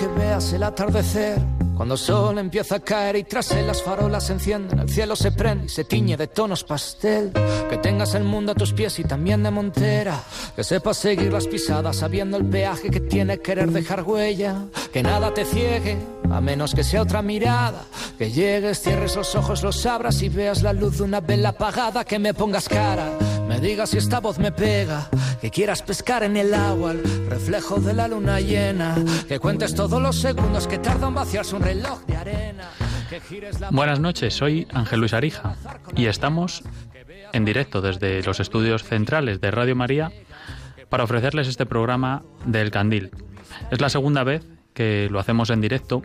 que veas el atardecer. Cuando el sol empieza a caer y tras él las farolas se encienden, el cielo se prende y se tiñe de tonos pastel. Que tengas el mundo a tus pies y también de montera. Que sepas seguir las pisadas sabiendo el peaje que tiene querer dejar huella. Que nada te ciegue, a menos que sea otra mirada. Que llegues, cierres los ojos, los abras y veas la luz de una vela apagada. Que me pongas cara, si esta voz me pega. Que quieras pescar en el agua, reflejo de la luna llena. Que cuentes todos los segundos que tarda en vaciarse un reloj de arena. Buenas noches, soy Ángel Luis Arija y estamos en directo desde los estudios centrales de Radio María para ofrecerles este programa del Candil. Es la segunda vez que lo hacemos en directo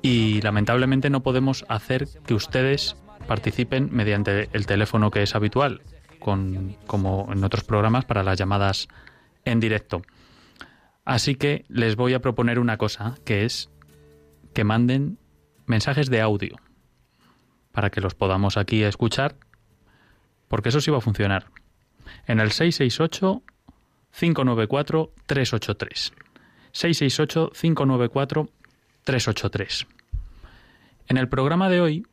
y lamentablemente no podemos hacer que ustedes participen mediante el teléfono que es habitual, con, como en otros programas para las llamadas en directo. Así que les voy a proponer una cosa, que es que manden mensajes de audio para que los podamos aquí escuchar, porque eso sí va a funcionar. En el 668 594 383. 668 594 383. En el programa de hoy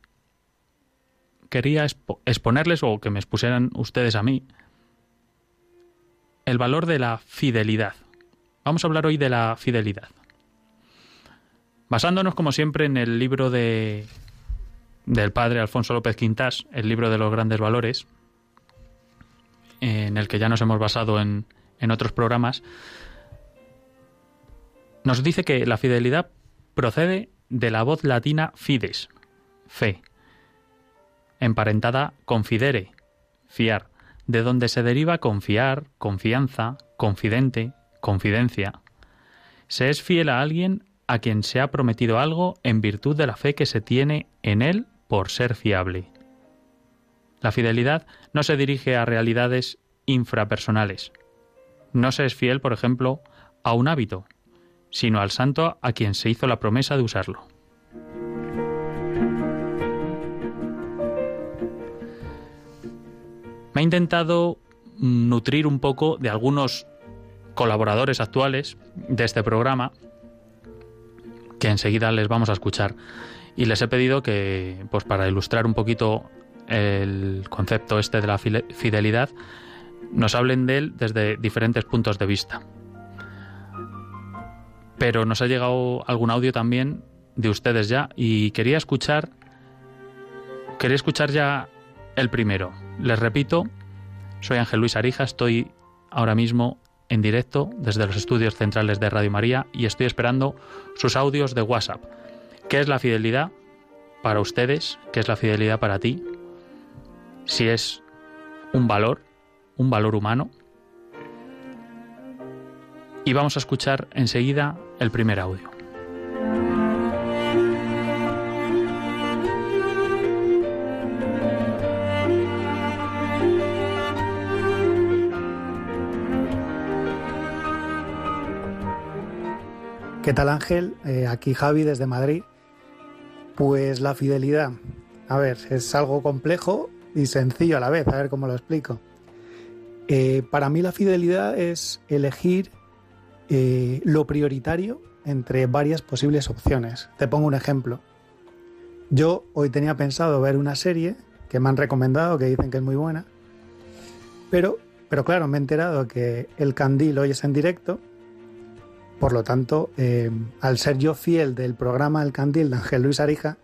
quería exponerles o que me expusieran ustedes a mí el valor de la fidelidad. Vamos a hablar hoy de la fidelidad. Basándonos, como siempre, en el libro de, del padre Alfonso López Quintas, el libro de los grandes valores, en el que ya nos hemos basado en, en otros programas, nos dice que la fidelidad procede de la voz latina fides, fe, emparentada con fidere, fiar, de donde se deriva confiar, confianza, confidente, confidencia. Se es fiel a alguien a quien se ha prometido algo en virtud de la fe que se tiene en él por ser fiable. La fidelidad no se dirige a realidades infrapersonales. No se es fiel, por ejemplo, a un hábito, sino al santo a quien se hizo la promesa de usarlo. He intentado nutrir un poco de algunos colaboradores actuales de este programa que enseguida les vamos a escuchar. Y les he pedido que, pues para ilustrar un poquito el concepto este de la fidelidad, nos hablen de él desde diferentes puntos de vista. Pero nos ha llegado algún audio también de ustedes ya y quería escuchar quería escuchar ya el primero. Les repito, soy Ángel Luis Arija, estoy ahora mismo en directo desde los estudios centrales de Radio María y estoy esperando sus audios de WhatsApp. ¿Qué es la fidelidad para ustedes? ¿Qué es la fidelidad para ti? Si es un valor, un valor humano. Y vamos a escuchar enseguida el primer audio. ¿Qué tal Ángel? Eh, aquí Javi desde Madrid. Pues la fidelidad. A ver, es algo complejo y sencillo a la vez, a ver cómo lo explico. Eh, para mí la fidelidad es elegir eh, lo prioritario entre varias posibles opciones. Te pongo un ejemplo. Yo hoy tenía pensado ver una serie que me han recomendado, que dicen que es muy buena, pero, pero claro, me he enterado que el candil hoy es en directo por lo tanto, eh, al ser yo fiel del programa El Candil de Ángel Luis Arija,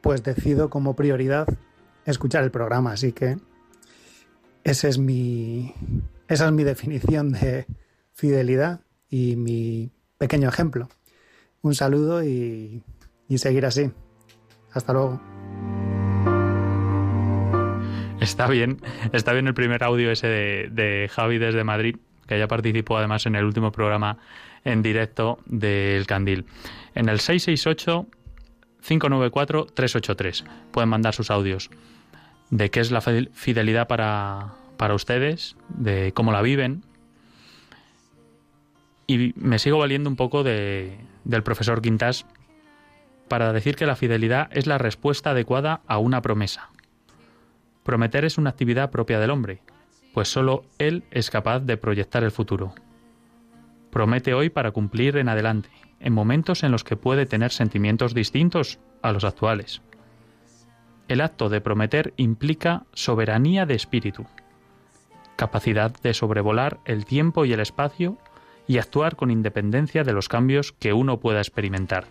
pues decido como prioridad escuchar el programa. Así que es mi, esa es mi definición de fidelidad y mi pequeño ejemplo. Un saludo y, seguir así. Hasta luego. Está bien, está bien el primer audio ese de Javi desde Madrid que ya participó además en el último programa en directo del Candil. En el 668 594 383 pueden mandar sus audios de qué es la fidelidad para, para ustedes, de cómo la viven. Y me sigo valiendo un poco de, del profesor Quintas para decir que la fidelidad es la respuesta adecuada a una promesa. Prometer es una actividad propia del hombre, pues solo Él es capaz de proyectar el futuro. Promete hoy para cumplir en adelante, en momentos en los que puede tener sentimientos distintos a los actuales. El acto de prometer implica soberanía de espíritu, capacidad de sobrevolar el tiempo y el espacio y actuar con independencia de los cambios que uno pueda experimentar.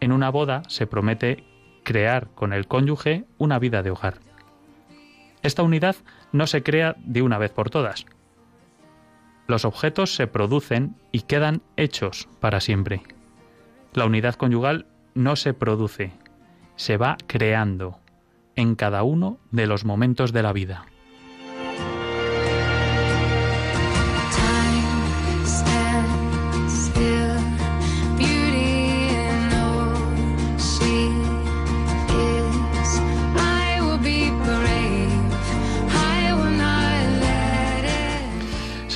En una boda se promete crear con el cónyuge una vida de hogar. Esta unidad no se crea de una vez por todas. Los objetos se producen y quedan hechos para siempre. La unidad conyugal no se produce, se va creando en cada uno de los momentos de la vida.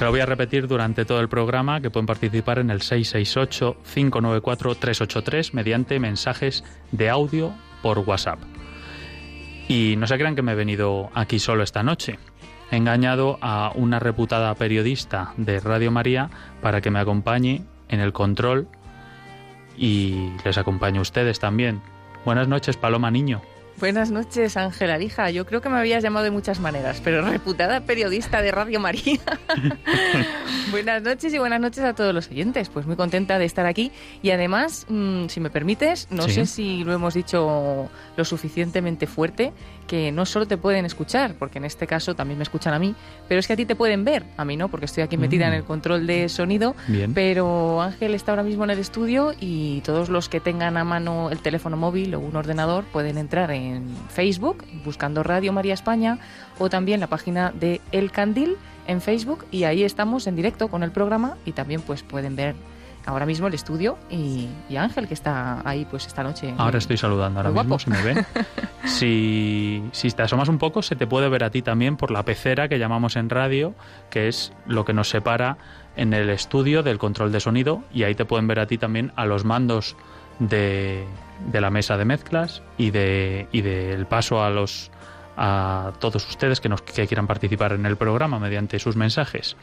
Se lo voy a repetir durante todo el programa, que pueden participar en el 668-594-383 mediante mensajes de audio por WhatsApp. Y no se crean que me he venido aquí solo esta noche. He engañado a una reputada periodista de Radio María para que me acompañe en el control y les acompañe a ustedes también. Buenas noches, Paloma Niño. Buenas noches, Ángela Arija. Yo creo que me habías llamado de muchas maneras, pero reputada periodista de Radio María. buenas noches y buenas noches a todos los oyentes. Pues muy contenta de estar aquí y además, mm, si me permites, no sé si lo hemos dicho lo suficientemente fuerte, que no solo te pueden escuchar, porque en este caso también me escuchan a mí, pero es que a ti te pueden ver, a mí no, porque estoy aquí metida en el mm. control de sonido. Bien. Pero Ángel está ahora mismo en el estudio y todos los que tengan a mano el teléfono móvil o un ordenador pueden entrar en en Facebook buscando Radio María España o también la página de El Candil en Facebook y ahí estamos en directo con el programa y también pues pueden ver ahora mismo el estudio y, Ángel que está ahí pues esta noche. Ahora estoy saludando, ahora mismo si me ven. si, si te asomas un poco se te puede ver a ti también por la pecera que llamamos en radio, que es lo que nos separa en el estudio del control de sonido y ahí te pueden ver a ti también a los mandos de, de la mesa de mezclas y de y del paso a los a todos ustedes que nos que quieran participar en el programa mediante sus mensajes.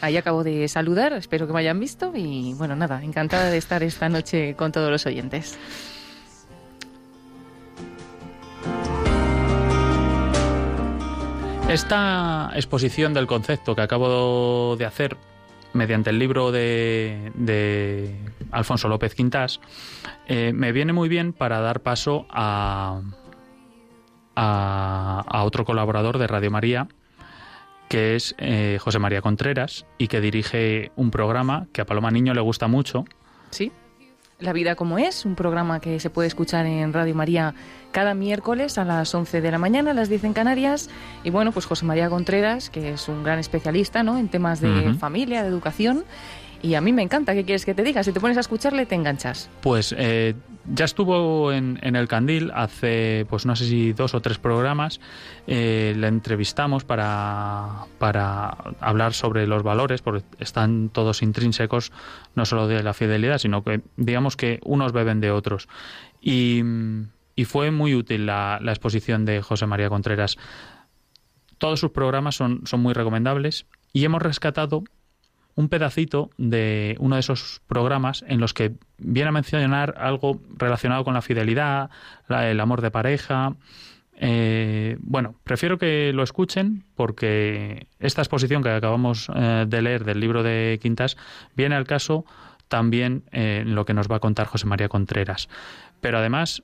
Ahí acabo de saludar, espero que me hayan visto y bueno, nada, encantada de estar esta noche con todos los oyentes. Esta exposición del concepto que acabo de hacer mediante el libro de, Alfonso López Quintas, eh, me viene muy bien para dar paso a, a, otro colaborador de Radio María, que es eh, José María Contreras, y que dirige un programa que a Paloma Niño le gusta mucho. Sí. La vida como es, un programa que se puede escuchar en Radio María cada miércoles a las 11 de la mañana, a las 10 en Canarias. Y bueno, pues José María Contreras, que es un gran especialista ¿no? en temas de familia, de educación, y a mí me encanta, ¿qué quieres que te diga? Si te pones a escucharle, te enganchas. Pues eh, ya estuvo en, el Candil hace, pues no sé si dos o tres programas. Eh, le entrevistamos para, para hablar sobre los valores, porque están todos intrínsecos, no solo de la fidelidad, sino que digamos que unos beben de otros. Y, fue muy útil la, la exposición de José María Contreras. Todos sus programas son, son muy recomendables y hemos rescatado un pedacito de uno de esos programas en los que viene a mencionar algo relacionado con la fidelidad, el amor de pareja. Eh, bueno, prefiero que lo escuchen porque esta exposición que acabamos eh, de leer del libro de Quintas viene al caso también en lo que nos va a contar José María Contreras. Pero además,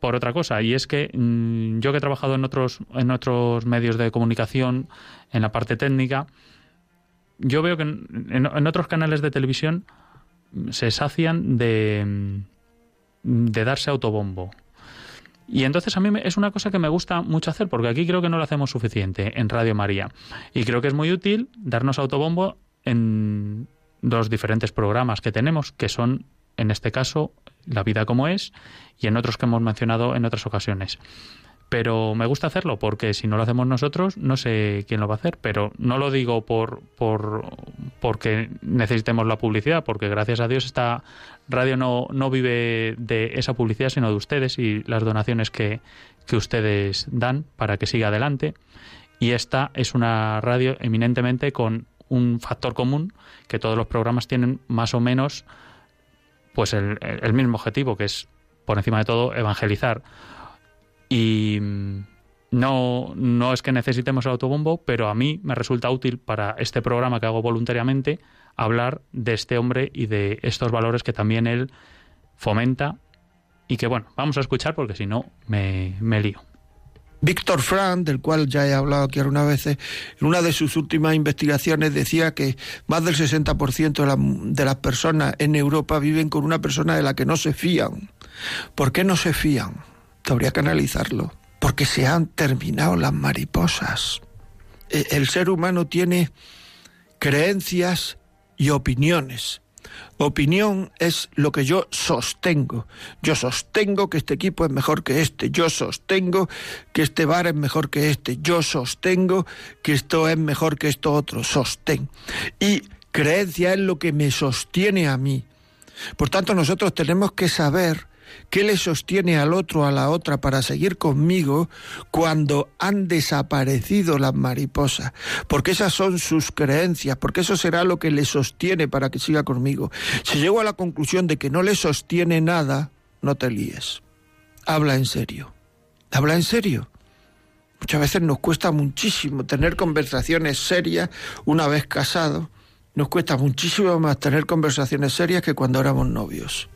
por otra cosa, y es que mm, yo que he trabajado en otros, en otros medios de comunicación, en la parte técnica, yo veo que en, otros canales de televisión se sacian de, de darse autobombo. Y entonces a mí es una cosa que me gusta mucho hacer, porque aquí creo que no lo hacemos suficiente en Radio María. Y creo que es muy útil darnos autobombo en los diferentes programas que tenemos, que son, en este caso, La vida como es, y en otros que hemos mencionado en otras ocasiones pero me gusta hacerlo porque si no lo hacemos nosotros no sé quién lo va a hacer pero no lo digo por, por porque necesitemos la publicidad porque gracias a Dios esta radio no, no vive de esa publicidad sino de ustedes y las donaciones que, que ustedes dan para que siga adelante y esta es una radio eminentemente con un factor común que todos los programas tienen más o menos pues el, el mismo objetivo, que es, por encima de todo, evangelizar. Y mm, no, no es que necesitemos el autobombo, pero a mí me resulta útil para este programa que hago voluntariamente hablar de este hombre y de estos valores que también él fomenta y que bueno, vamos a escuchar porque si no me, me lío. Víctor Frank, del cual ya he hablado aquí algunas veces, en una de sus últimas investigaciones decía que más del 60% de, de las personas en Europa viven con una persona de la que no se fían. ¿Por qué no se fían? Habría que analizarlo. Porque se han terminado las mariposas. E, el ser humano tiene creencias y opiniones. Opinión es lo que yo sostengo. Yo sostengo que este equipo es mejor que este. Yo sostengo que este bar es mejor que este. Yo sostengo que esto es mejor que esto otro. Sostén. Y creencia es lo que me sostiene a mí. Por tanto, nosotros tenemos que saber ¿Qué le sostiene al otro, a la otra, para seguir conmigo cuando han desaparecido las mariposas? Porque esas son sus creencias, porque eso será lo que le sostiene para que siga conmigo. Si llego a la conclusión de que no le sostiene nada, no te líes. Habla en serio. Habla en serio. Muchas veces nos cuesta muchísimo tener conversaciones serias una vez casados. Nos cuesta muchísimo más tener conversaciones serias que cuando éramos novios.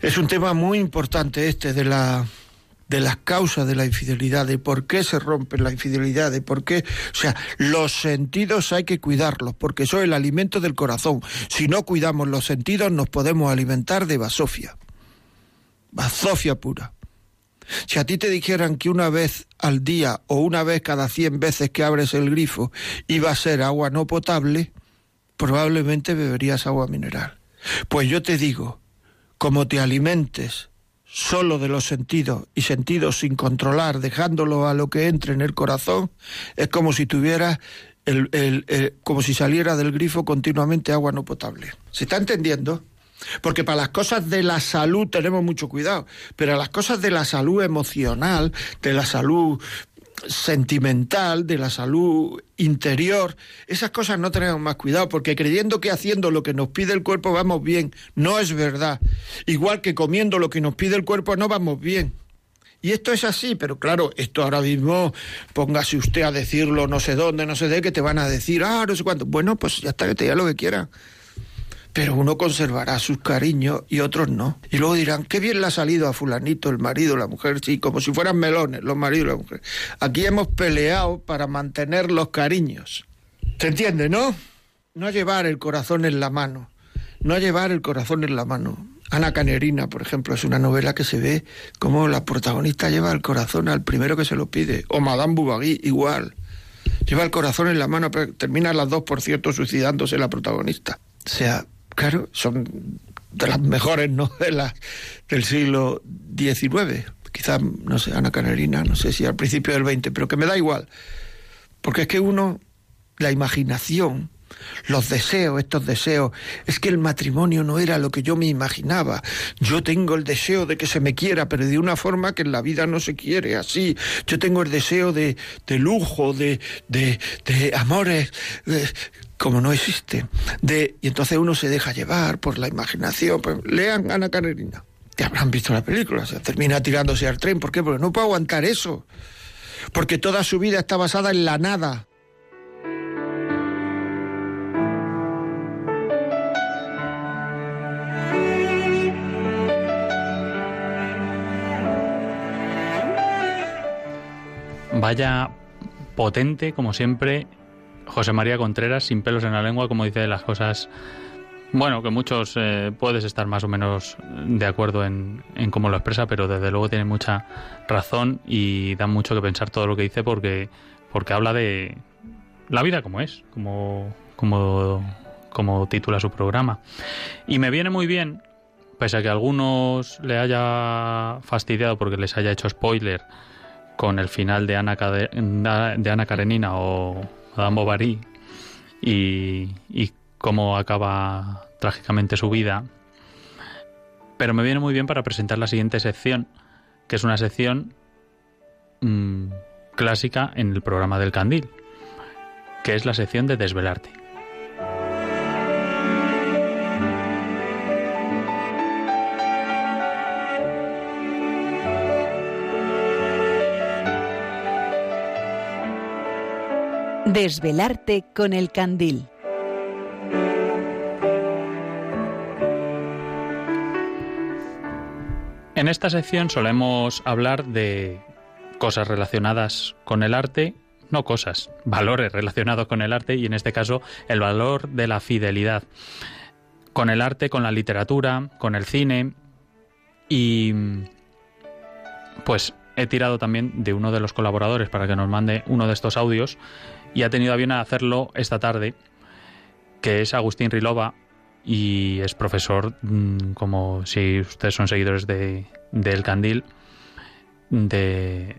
Es un tema muy importante este de la de las causas de la infidelidad, de por qué se rompe la infidelidad, de por qué, o sea, los sentidos hay que cuidarlos, porque son el alimento del corazón. Si no cuidamos los sentidos, nos podemos alimentar de basofia. Basofia pura. Si a ti te dijeran que una vez al día o una vez cada cien veces que abres el grifo iba a ser agua no potable, probablemente beberías agua mineral. Pues yo te digo, como te alimentes solo de los sentidos y sentidos sin controlar, dejándolo a lo que entre en el corazón, es como si tuvieras el, como si saliera del grifo continuamente agua no potable. ¿Se está entendiendo? Porque para las cosas de la salud tenemos mucho cuidado, pero las cosas de la salud emocional, de la salud sentimental, de la salud interior, esas cosas no tenemos más cuidado, porque creyendo que haciendo lo que nos pide el cuerpo vamos bien, no es verdad. Igual que comiendo lo que nos pide el cuerpo no vamos bien. Y esto es así, pero claro, esto ahora mismo, póngase usted a decirlo no sé dónde, no sé de qué, te van a decir, ah, no sé cuánto. Bueno, pues ya está, que te diga lo que quiera pero uno conservará sus cariños y otros no. Y luego dirán, qué bien le ha salido a fulanito, el marido, la mujer, sí, como si fueran melones, los maridos y la mujer. Aquí hemos peleado para mantener los cariños. ¿Se entiende, no? No llevar el corazón en la mano, no llevar el corazón en la mano. Ana Canerina, por ejemplo, es una novela que se ve como la protagonista lleva el corazón al primero que se lo pide. O Madame Bouvardy, igual. Lleva el corazón en la mano, pero termina las dos, por cierto, suicidándose la protagonista. O sea, claro, son de las mejores novelas del siglo XIX. Quizás, no sé, Ana Canerina, no sé si al principio del XX, pero que me da igual. Porque es que uno, la imaginación, los deseos, estos deseos, es que el matrimonio no era lo que yo me imaginaba. Yo tengo el deseo de que se me quiera, pero de una forma que en la vida no se quiere, así. Yo tengo el deseo de, de lujo, de, de, de amores, como no existe. De, y entonces uno se deja llevar por la imaginación. Pues, lean Ana Karenina. Te habrán visto la película. Se termina tirándose al tren. ¿Por qué? Porque no puede aguantar eso. Porque toda su vida está basada en la nada. Vaya potente, como siempre, José María Contreras, sin pelos en la lengua, como dice las cosas, bueno, que muchos eh, puedes estar más o menos de acuerdo en, cómo lo expresa, pero desde luego tiene mucha razón y da mucho que pensar todo lo que dice porque, porque habla de la vida como es, como, como, como titula su programa. Y me viene muy bien, pese a que a algunos le haya fastidiado porque les haya hecho spoiler con el final de Ana, de Ana Karenina o Madame Bovary y, y cómo acaba trágicamente su vida. Pero me viene muy bien para presentar la siguiente sección, que es una sección mm, clásica en el programa del Candil, que es la sección de Desvelarte. Desvelarte con el candil. En esta sección solemos hablar de cosas relacionadas con el arte, no cosas, valores relacionados con el arte y en este caso el valor de la fidelidad. Con el arte, con la literatura, con el cine y pues he tirado también de uno de los colaboradores para que nos mande uno de estos audios y ha tenido a bien hacerlo esta tarde, que es Agustín Rilova y es profesor, mm, como si ustedes son seguidores de, del Candil, de,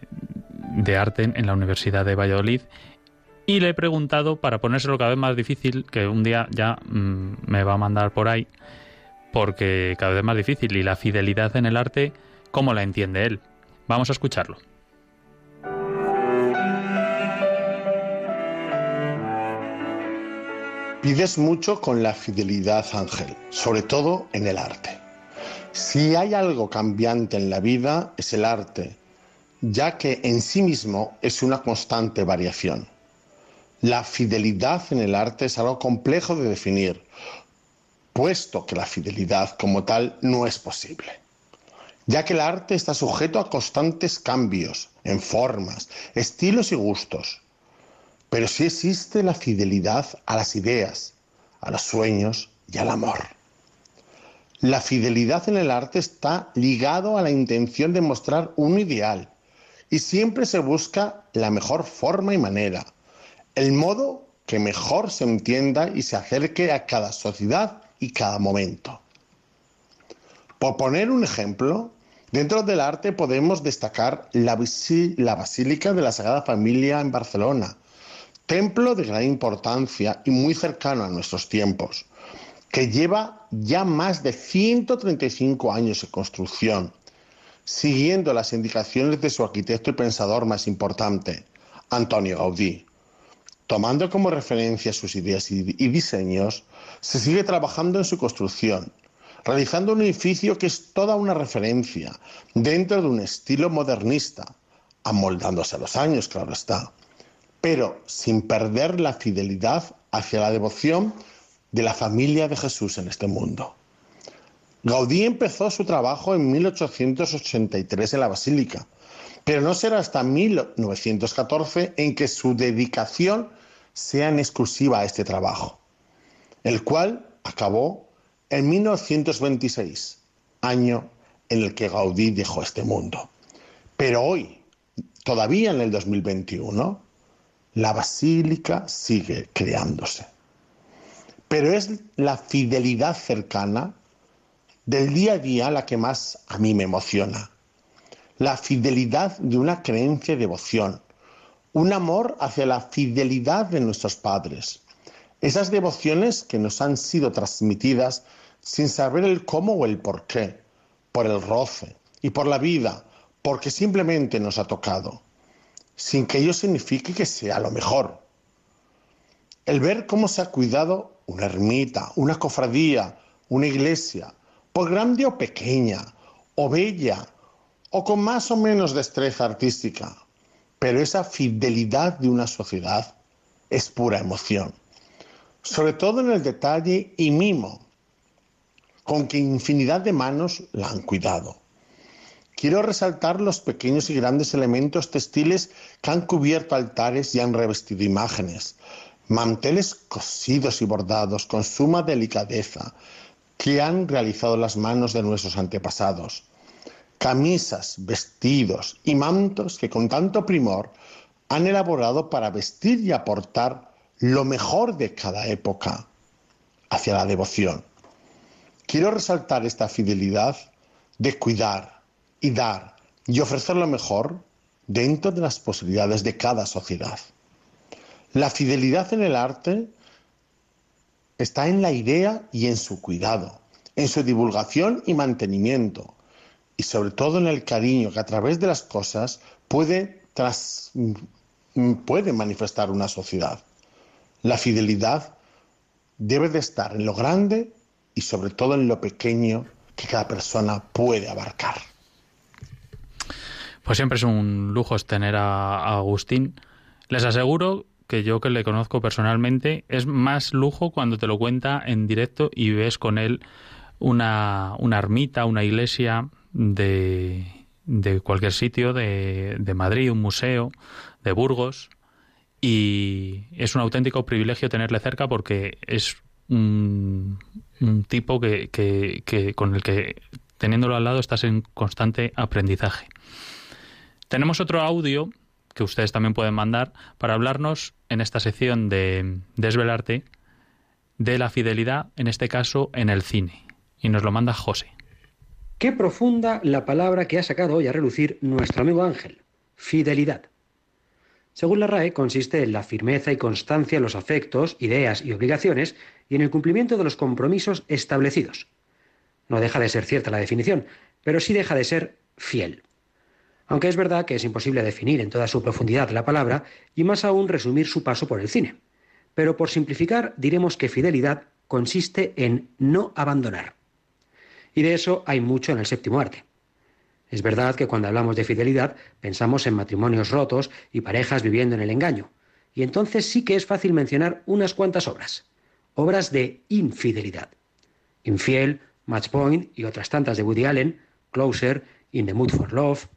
de arte en la Universidad de Valladolid. Y le he preguntado, para ponérselo cada vez más difícil, que un día ya mm, me va a mandar por ahí, porque cada vez más difícil, y la fidelidad en el arte, ¿cómo la entiende él? Vamos a escucharlo. Pides mucho con la fidelidad, Ángel, sobre todo en el arte. Si hay algo cambiante en la vida es el arte, ya que en sí mismo es una constante variación. La fidelidad en el arte es algo complejo de definir, puesto que la fidelidad como tal no es posible, ya que el arte está sujeto a constantes cambios en formas, estilos y gustos. Pero sí existe la fidelidad a las ideas, a los sueños y al amor. La fidelidad en el arte está ligado a la intención de mostrar un ideal y siempre se busca la mejor forma y manera, el modo que mejor se entienda y se acerque a cada sociedad y cada momento. Por poner un ejemplo, dentro del arte podemos destacar la, la Basílica de la Sagrada Familia en Barcelona, templo de gran importancia y muy cercano a nuestros tiempos, que lleva ya más de 135 años de construcción, siguiendo las indicaciones de su arquitecto y pensador más importante, Antonio Gaudí. Tomando como referencia sus ideas y diseños, se sigue trabajando en su construcción, realizando un edificio que es toda una referencia dentro de un estilo modernista, amoldándose a los años, claro está pero sin perder la fidelidad hacia la devoción de la familia de Jesús en este mundo. Gaudí empezó su trabajo en 1883 en la Basílica, pero no será hasta 1914 en que su dedicación sea en exclusiva a este trabajo, el cual acabó en 1926, año en el que Gaudí dejó este mundo. Pero hoy, todavía en el 2021, la basílica sigue creándose. Pero es la fidelidad cercana del día a día la que más a mí me emociona. La fidelidad de una creencia y devoción. Un amor hacia la fidelidad de nuestros padres. Esas devociones que nos han sido transmitidas sin saber el cómo o el por qué, por el roce y por la vida, porque simplemente nos ha tocado sin que ello signifique que sea lo mejor. El ver cómo se ha cuidado una ermita, una cofradía, una iglesia, por grande o pequeña, o bella, o con más o menos destreza artística, pero esa fidelidad de una sociedad es pura emoción, sobre todo en el detalle y mimo con que infinidad de manos la han cuidado. Quiero resaltar los pequeños y grandes elementos textiles que han cubierto altares y han revestido imágenes, manteles cosidos y bordados con suma delicadeza que han realizado las manos de nuestros antepasados, camisas, vestidos y mantos que con tanto primor han elaborado para vestir y aportar lo mejor de cada época hacia la devoción. Quiero resaltar esta fidelidad de cuidar, y dar y ofrecer lo mejor dentro de las posibilidades de cada sociedad. La fidelidad en el arte está en la idea y en su cuidado, en su divulgación y mantenimiento, y sobre todo en el cariño que a través de las cosas puede, puede manifestar una sociedad. La fidelidad debe de estar en lo grande y sobre todo en lo pequeño que cada persona puede abarcar. Pues siempre es un lujo tener a, Agustín. Les aseguro que yo que le conozco personalmente, es más lujo cuando te lo cuenta en directo y ves con él una, una ermita, una iglesia de, de cualquier sitio, de, de Madrid, un museo, de Burgos, y es un auténtico privilegio tenerle cerca porque es un, un tipo que, que, que, con el que teniéndolo al lado estás en constante aprendizaje. Tenemos otro audio que ustedes también pueden mandar para hablarnos en esta sección de Desvelarte de la fidelidad, en este caso en el cine. Y nos lo manda José. Qué profunda la palabra que ha sacado hoy a relucir nuestro amigo Ángel, fidelidad. Según la RAE, consiste en la firmeza y constancia en los afectos, ideas y obligaciones y en el cumplimiento de los compromisos establecidos. No deja de ser cierta la definición, pero sí deja de ser fiel. Aunque es verdad que es imposible definir en toda su profundidad la palabra y más aún resumir su paso por el cine. Pero por simplificar diremos que fidelidad consiste en no abandonar. Y de eso hay mucho en el séptimo arte. Es verdad que cuando hablamos de fidelidad pensamos en matrimonios rotos y parejas viviendo en el engaño. Y entonces sí que es fácil mencionar unas cuantas obras. Obras de infidelidad. Infiel, Matchpoint y otras tantas de Woody Allen, Closer, In the Mood for Love.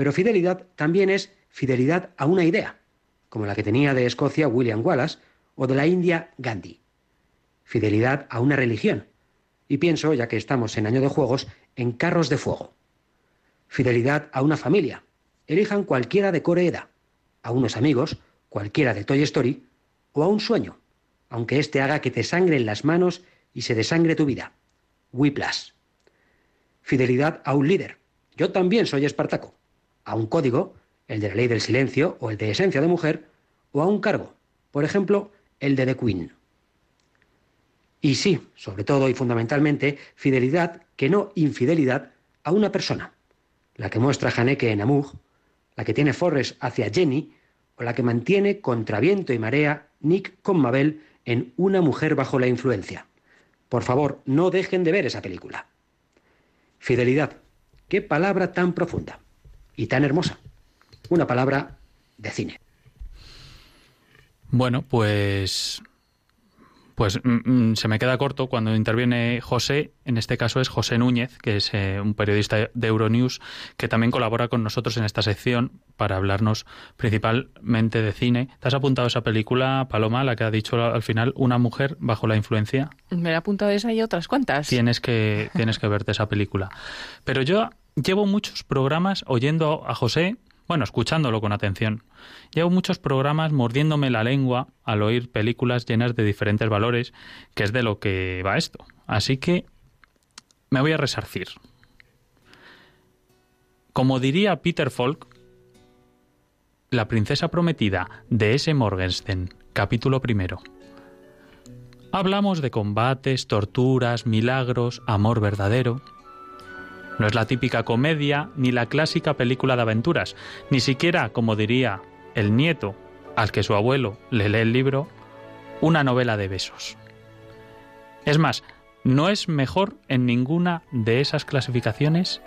Pero fidelidad también es fidelidad a una idea, como la que tenía de Escocia William Wallace o de la India Gandhi. Fidelidad a una religión. Y pienso, ya que estamos en año de juegos, en carros de fuego fidelidad a una familia. Elijan cualquiera de Coreeda, a unos amigos, cualquiera de Toy Story, o a un sueño, aunque éste haga que te sangren las manos y se desangre tu vida. Whiplash. Fidelidad a un líder. Yo también soy Espartaco. A un código, el de la ley del silencio o el de esencia de mujer, o a un cargo, por ejemplo, el de The Queen. Y sí, sobre todo y fundamentalmente, fidelidad, que no infidelidad, a una persona la que muestra Haneke en Amug, la que tiene Forres hacia Jenny, o la que mantiene contra viento y marea Nick con Mabel en Una mujer bajo la influencia. Por favor, no dejen de ver esa película. Fidelidad. Qué palabra tan profunda y tan hermosa. Una palabra de cine. Bueno, pues pues mm, mm, se me queda corto cuando interviene José, en este caso es José Núñez, que es eh, un periodista de Euronews, que también colabora con nosotros en esta sección para hablarnos principalmente de cine. ¿Te has apuntado esa película, Paloma, la que ha dicho al final, Una mujer bajo la influencia? Me he apuntado esa y otras cuantas. Tienes que, tienes que verte esa película. Pero yo llevo muchos programas oyendo a José bueno, escuchándolo con atención. Llevo muchos programas mordiéndome la lengua al oír películas llenas de diferentes valores, que es de lo que va esto. Así que me voy a resarcir. Como diría Peter Falk, La princesa prometida de S. Morgenstern, capítulo primero. Hablamos de combates, torturas, milagros, amor verdadero. No es la típica comedia ni la clásica película de aventuras, ni siquiera, como diría el nieto al que su abuelo le lee el libro, una novela de besos. Es más, no es mejor en ninguna de esas clasificaciones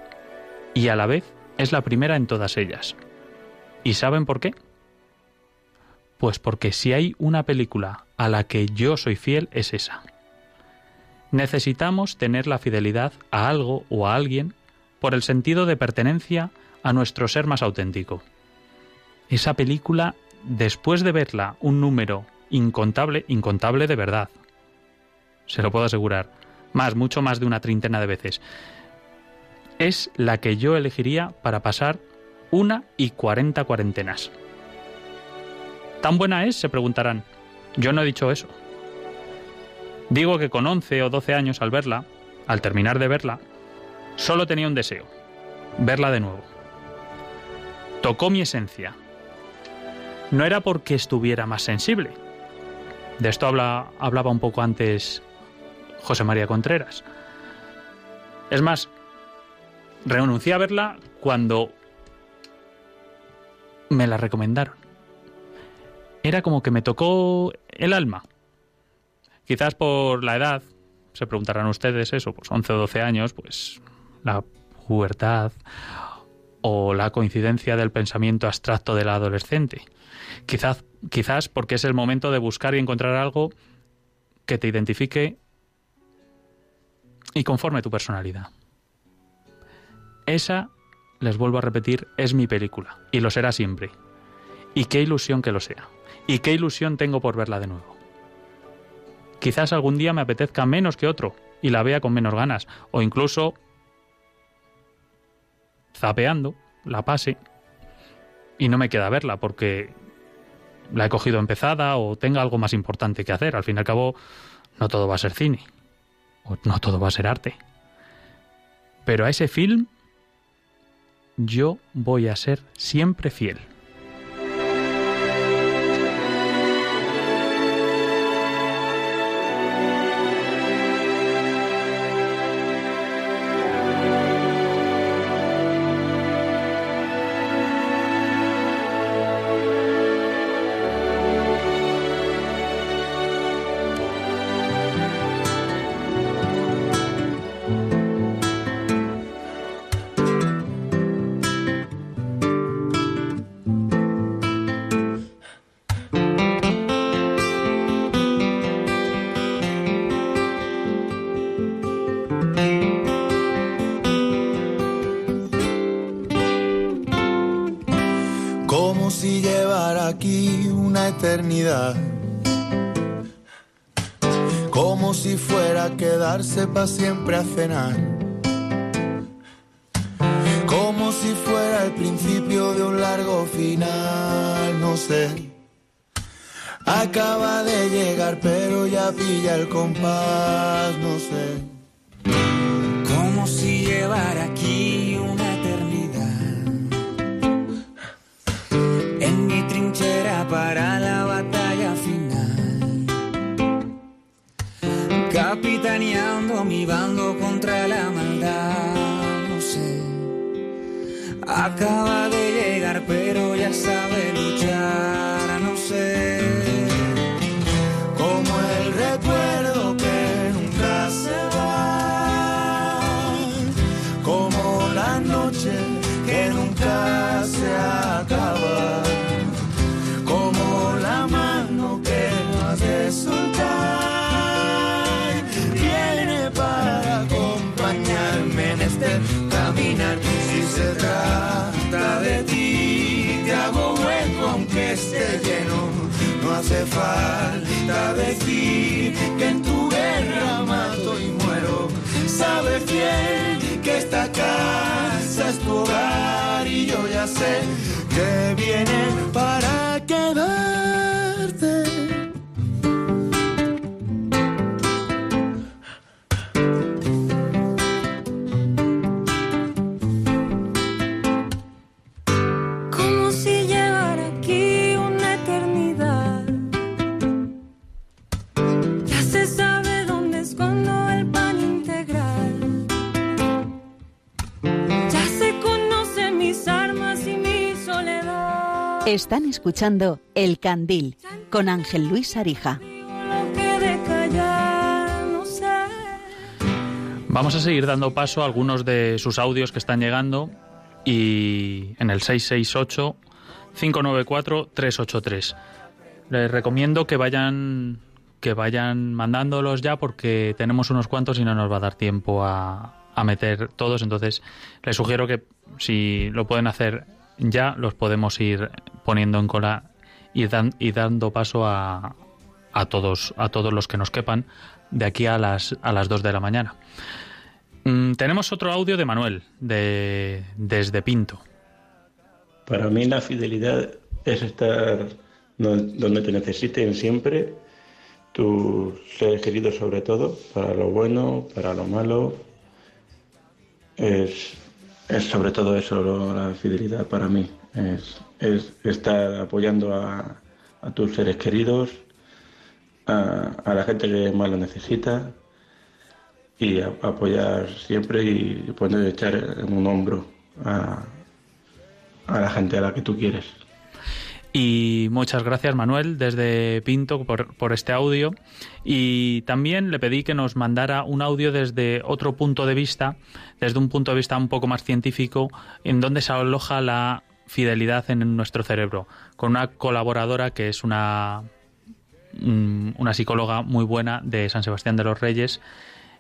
y a la vez es la primera en todas ellas. ¿Y saben por qué? Pues porque si hay una película a la que yo soy fiel es esa. Necesitamos tener la fidelidad a algo o a alguien por el sentido de pertenencia a nuestro ser más auténtico. Esa película, después de verla un número incontable, incontable de verdad, se lo puedo asegurar, más, mucho más de una treintena de veces, es la que yo elegiría para pasar una y cuarenta cuarentenas. ¿Tan buena es? se preguntarán. Yo no he dicho eso. Digo que con 11 o 12 años al verla, al terminar de verla, Solo tenía un deseo, verla de nuevo. Tocó mi esencia. No era porque estuviera más sensible. De esto hablaba un poco antes José María Contreras. Es más, renuncié a verla cuando me la recomendaron. Era como que me tocó el alma. Quizás por la edad, se preguntarán ustedes eso, pues 11 o 12 años, pues la pubertad o la coincidencia del pensamiento abstracto del adolescente. Quizás, quizás porque es el momento de buscar y encontrar algo que te identifique y conforme tu personalidad. Esa, les vuelvo a repetir, es mi película y lo será siempre. Y qué ilusión que lo sea. Y qué ilusión tengo por verla de nuevo. Quizás algún día me apetezca menos que otro y la vea con menos ganas, o incluso zapeando, la pase y no me queda verla porque la he cogido empezada o tenga algo más importante que hacer. Al fin y al cabo, no todo va a ser cine, o no todo va a ser arte. Pero a ese film yo voy a ser siempre fiel. Siempre a cenar, capitaneando mi bando contra la maldad, no sé. Acaba de llegar, pero ya sabe hace falta decir que en tu guerra mato y muero. Sabes bien que esta casa es tu hogar y yo ya sé que viene para Están escuchando El Candil con Ángel Luis Arija. Vamos a seguir dando paso a algunos de sus audios que están llegando y en el 668 594 383. Les recomiendo que vayan que vayan mandándolos ya porque tenemos unos cuantos y no nos va a dar tiempo a, a meter todos, entonces les sugiero que si lo pueden hacer ya los podemos ir poniendo en cola y, y dando paso a, a, todos, a todos los que nos quepan de aquí a las, a las 2 de la mañana. Mm, tenemos otro audio de Manuel, de, desde Pinto. Para mí la fidelidad es estar donde te necesiten siempre, tus seres queridos sobre todo, para lo bueno, para lo malo. Es es sobre todo eso la fidelidad para mí. Es, estar apoyando a, tus seres queridos, a, la gente que más lo necesita y apoyar siempre y poder echar en un hombro a la gente a la que tú quieres. Y muchas gracias Manuel desde Pinto por, por, este audio. Y también le pedí que nos mandara un audio desde otro punto de vista, desde un punto de vista un poco más científico, en donde se aloja la fidelidad en nuestro cerebro, con una colaboradora que es una, una psicóloga muy buena de San Sebastián de los Reyes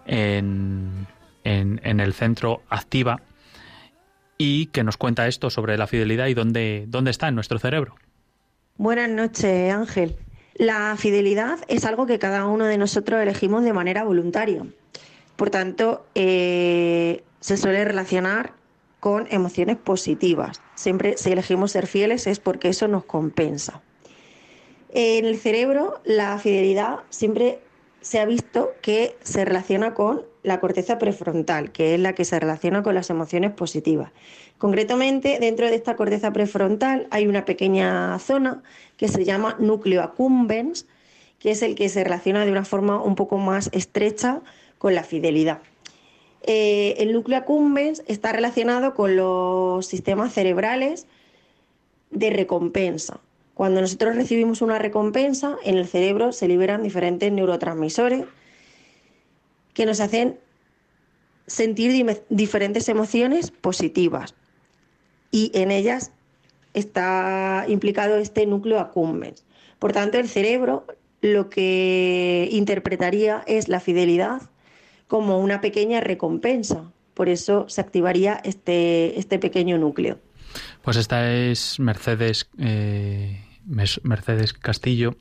en, en, en el centro Activa y que nos cuenta esto sobre la fidelidad y dónde, dónde está en nuestro cerebro. Buenas noches, Ángel. La fidelidad es algo que cada uno de nosotros elegimos de manera voluntaria. Por tanto, eh, se suele relacionar con emociones positivas. Siempre si elegimos ser fieles es porque eso nos compensa. En el cerebro, la fidelidad siempre se ha visto que se relaciona con la corteza prefrontal, que es la que se relaciona con las emociones positivas. Concretamente, dentro de esta corteza prefrontal hay una pequeña zona que se llama núcleo accumbens, que es el que se relaciona de una forma un poco más estrecha con la fidelidad. Eh, el núcleo accumbens está relacionado con los sistemas cerebrales de recompensa. Cuando nosotros recibimos una recompensa, en el cerebro se liberan diferentes neurotransmisores que nos hacen sentir diferentes emociones positivas y en ellas está implicado este núcleo accumbens. Por tanto, el cerebro lo que interpretaría es la fidelidad como una pequeña recompensa. Por eso se activaría este, este pequeño núcleo. Pues esta es Mercedes, eh, Mercedes Castillo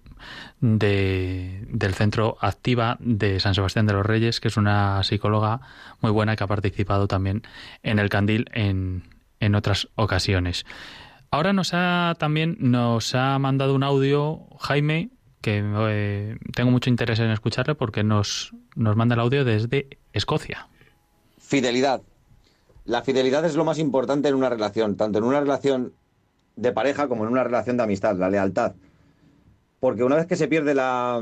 de, del Centro Activa de San Sebastián de los Reyes, que es una psicóloga muy buena que ha participado también en el Candil en, en otras ocasiones. Ahora nos ha también nos ha mandado un audio Jaime que eh, tengo mucho interés en escucharle porque nos, nos manda el audio desde Escocia. Fidelidad. La fidelidad es lo más importante en una relación, tanto en una relación de pareja como en una relación de amistad, la lealtad. Porque una vez que se pierde la,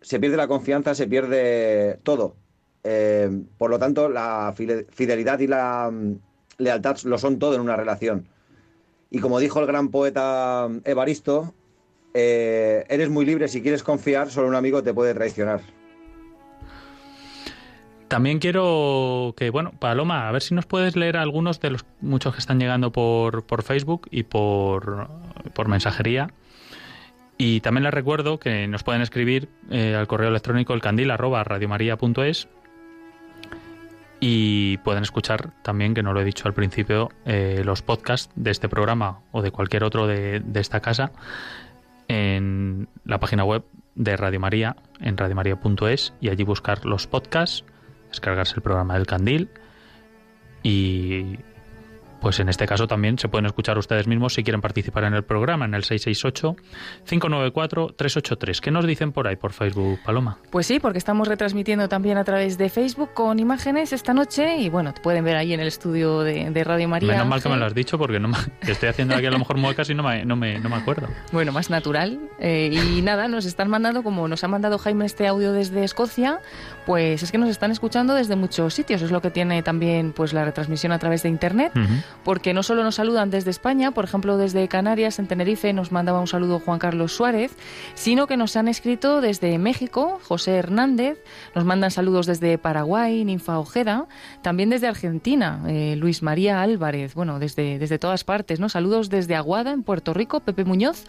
se pierde la confianza, se pierde todo. Eh, por lo tanto, la fidelidad y la, lealtad lo son todo en una relación. Y como dijo el gran poeta Evaristo, eh, eres muy libre si quieres confiar, solo un amigo te puede traicionar. También quiero que, bueno, Paloma, a ver si nos puedes leer algunos de los muchos que están llegando por, por Facebook y por, por mensajería. Y también les recuerdo que nos pueden escribir eh, al correo electrónico elcandil@radiomaria.es y pueden escuchar también, que no lo he dicho al principio, eh, los podcasts de este programa o de cualquier otro de, esta casa en la página web de Radio María, en radiomaria.es, y allí buscar los podcasts, descargarse el programa del Candil y pues en este caso también se pueden escuchar ustedes mismos si quieren participar en el programa en el 668-594-383. ¿Qué nos dicen por ahí, por Facebook, Paloma? Pues sí, porque estamos retransmitiendo también a través de Facebook con imágenes esta noche y bueno, te pueden ver ahí en el estudio de, Radio María. Menos mal que me lo has dicho porque no estoy haciendo aquí a lo mejor muecas y no me, no me, no me acuerdo. Bueno, más natural. Eh, y nada, nos están mandando, como nos ha mandado Jaime este audio desde Escocia, pues es que nos están escuchando desde muchos sitios. Es lo que tiene también pues la retransmisión a través de Internet porque no solo nos saludan desde España, por ejemplo desde Canarias, en Tenerife nos mandaba un saludo Juan Carlos Suárez, sino que nos han escrito desde México, José Hernández, nos mandan saludos desde Paraguay, Ninfa Ojeda, también desde Argentina, eh, Luis María Álvarez, bueno, desde, desde todas partes, ¿no? Saludos desde Aguada, en Puerto Rico, Pepe Muñoz.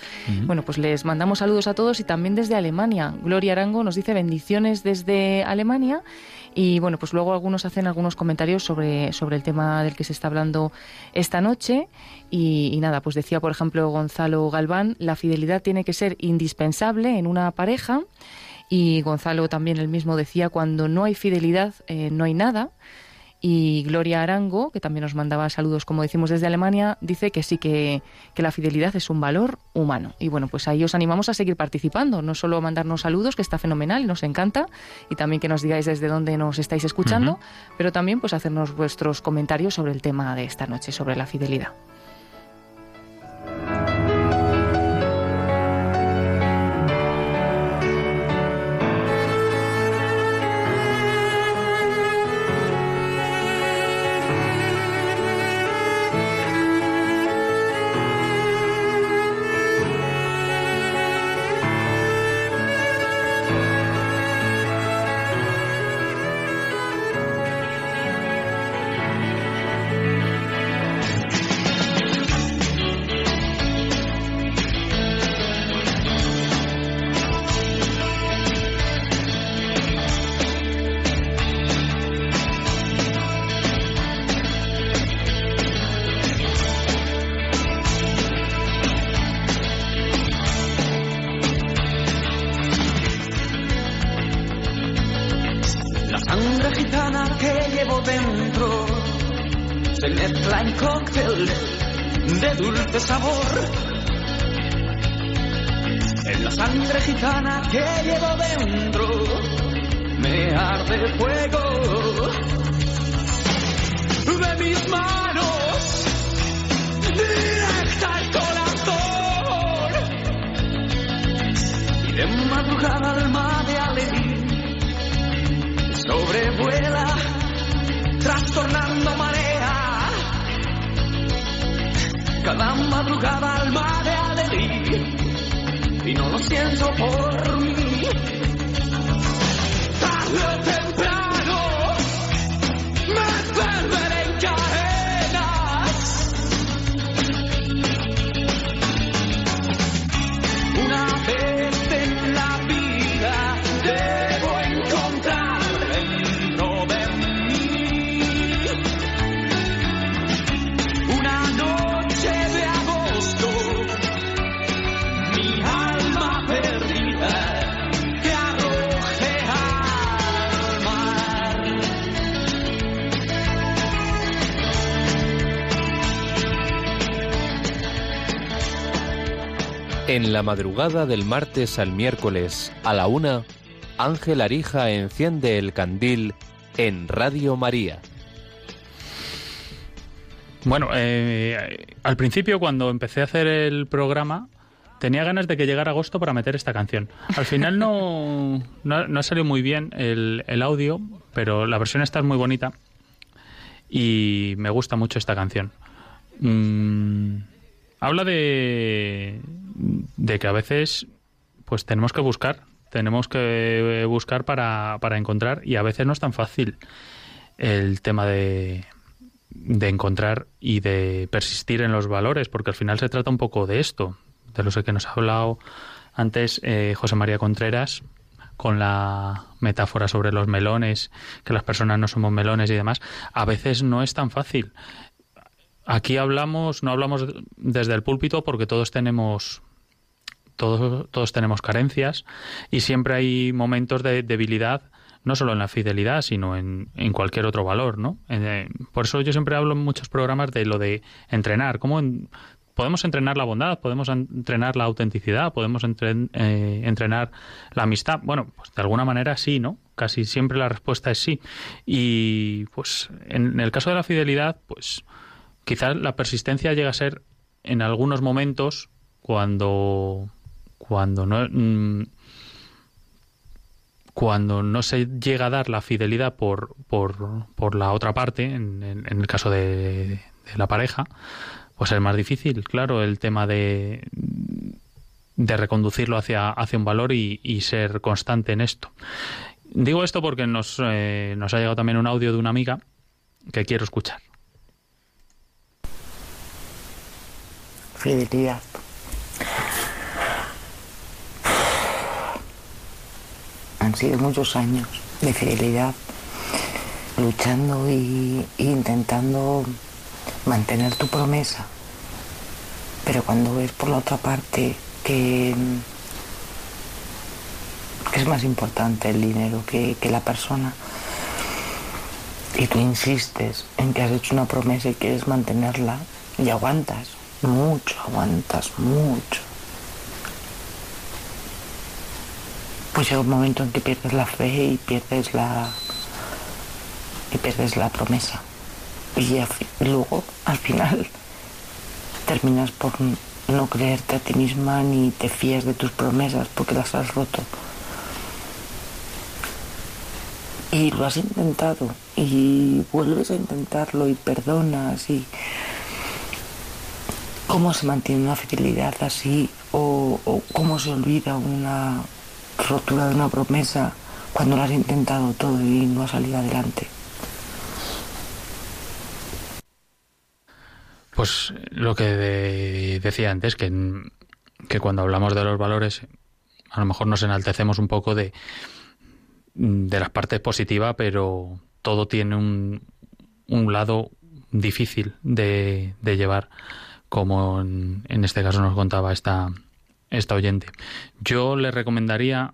Bueno, pues les mandamos saludos a todos y también desde Alemania. Gloria Arango nos dice bendiciones desde Alemania. Y bueno, pues luego algunos hacen algunos comentarios sobre, sobre el tema del que se está hablando esta noche. Y, nada, pues decía, por ejemplo, Gonzalo Galván, la fidelidad tiene que ser indispensable en una pareja. Y Gonzalo también el mismo decía, cuando no hay fidelidad, eh, no hay nada. Y Gloria Arango, que también nos mandaba saludos, como decimos desde Alemania, dice que sí que, la fidelidad es un valor humano. Y bueno, pues ahí os animamos a seguir participando, no solo a mandarnos saludos, que está fenomenal, nos encanta, y también que nos digáis desde dónde nos estáis escuchando, pero también pues hacernos vuestros comentarios sobre el tema de esta noche, sobre la fidelidad. Tarde En la madrugada del martes al miércoles a la una, Ángel Arija enciende el candil en Radio María. Bueno, eh, al principio cuando empecé a hacer el programa tenía ganas de que llegara agosto para meter esta canción. Al final no, no, no ha salido muy bien el, el audio, pero la versión esta es muy bonita y me gusta mucho esta canción. Mm, habla de, de que a veces pues tenemos que buscar, tenemos que buscar para, para encontrar y a veces no es tan fácil el tema de, de encontrar y de persistir en los valores, porque al final se trata un poco de esto, de lo que nos ha hablado antes eh, José María Contreras con la metáfora sobre los melones, que las personas no somos melones y demás, a veces no es tan fácil. Aquí hablamos, no hablamos desde el púlpito porque todos tenemos todos, todos tenemos carencias y siempre hay momentos de debilidad no solo en la fidelidad, sino en, en cualquier otro valor, ¿no? Eh, por eso yo siempre hablo en muchos programas de lo de entrenar, cómo en- podemos entrenar la bondad, podemos entrenar la autenticidad, podemos entren- eh, entrenar la amistad. Bueno, pues de alguna manera sí, ¿no? Casi siempre la respuesta es sí. Y pues en el caso de la fidelidad, pues quizás la persistencia llega a ser en algunos momentos cuando cuando no mm, cuando no se llega a dar la fidelidad por, por, por la otra parte, en, el caso de, la pareja, pues es más difícil, claro, el tema de, de reconducirlo hacia, hacia un valor y, y ser constante en esto. Digo esto porque nos, eh, nos ha llegado también un audio de una amiga que quiero escuchar. Fidelidad. Han sido muchos años de fidelidad, luchando y, intentando mantener tu promesa. Pero cuando ves por la otra parte que, que es más importante el dinero que, que la persona, y tú insistes en que has hecho una promesa y quieres mantenerla, y aguantas, mucho, aguantas mucho. Pues llega un momento en que pierdes la fe y pierdes la y pierdes la promesa. Y luego, al final, terminas por no creerte a ti misma ni te fías de tus promesas porque las has roto. Y lo has intentado y vuelves a intentarlo y perdonas y cómo se mantiene una fidelidad así o, o cómo se olvida una rotura de una promesa cuando lo has intentado todo y no ha salido adelante. Pues lo que de- decía antes, que, que cuando hablamos de los valores, a lo mejor nos enaltecemos un poco de, de las partes positivas, pero todo tiene un, un lado difícil de, de llevar, como en, en este caso nos contaba esta, esta oyente. Yo le recomendaría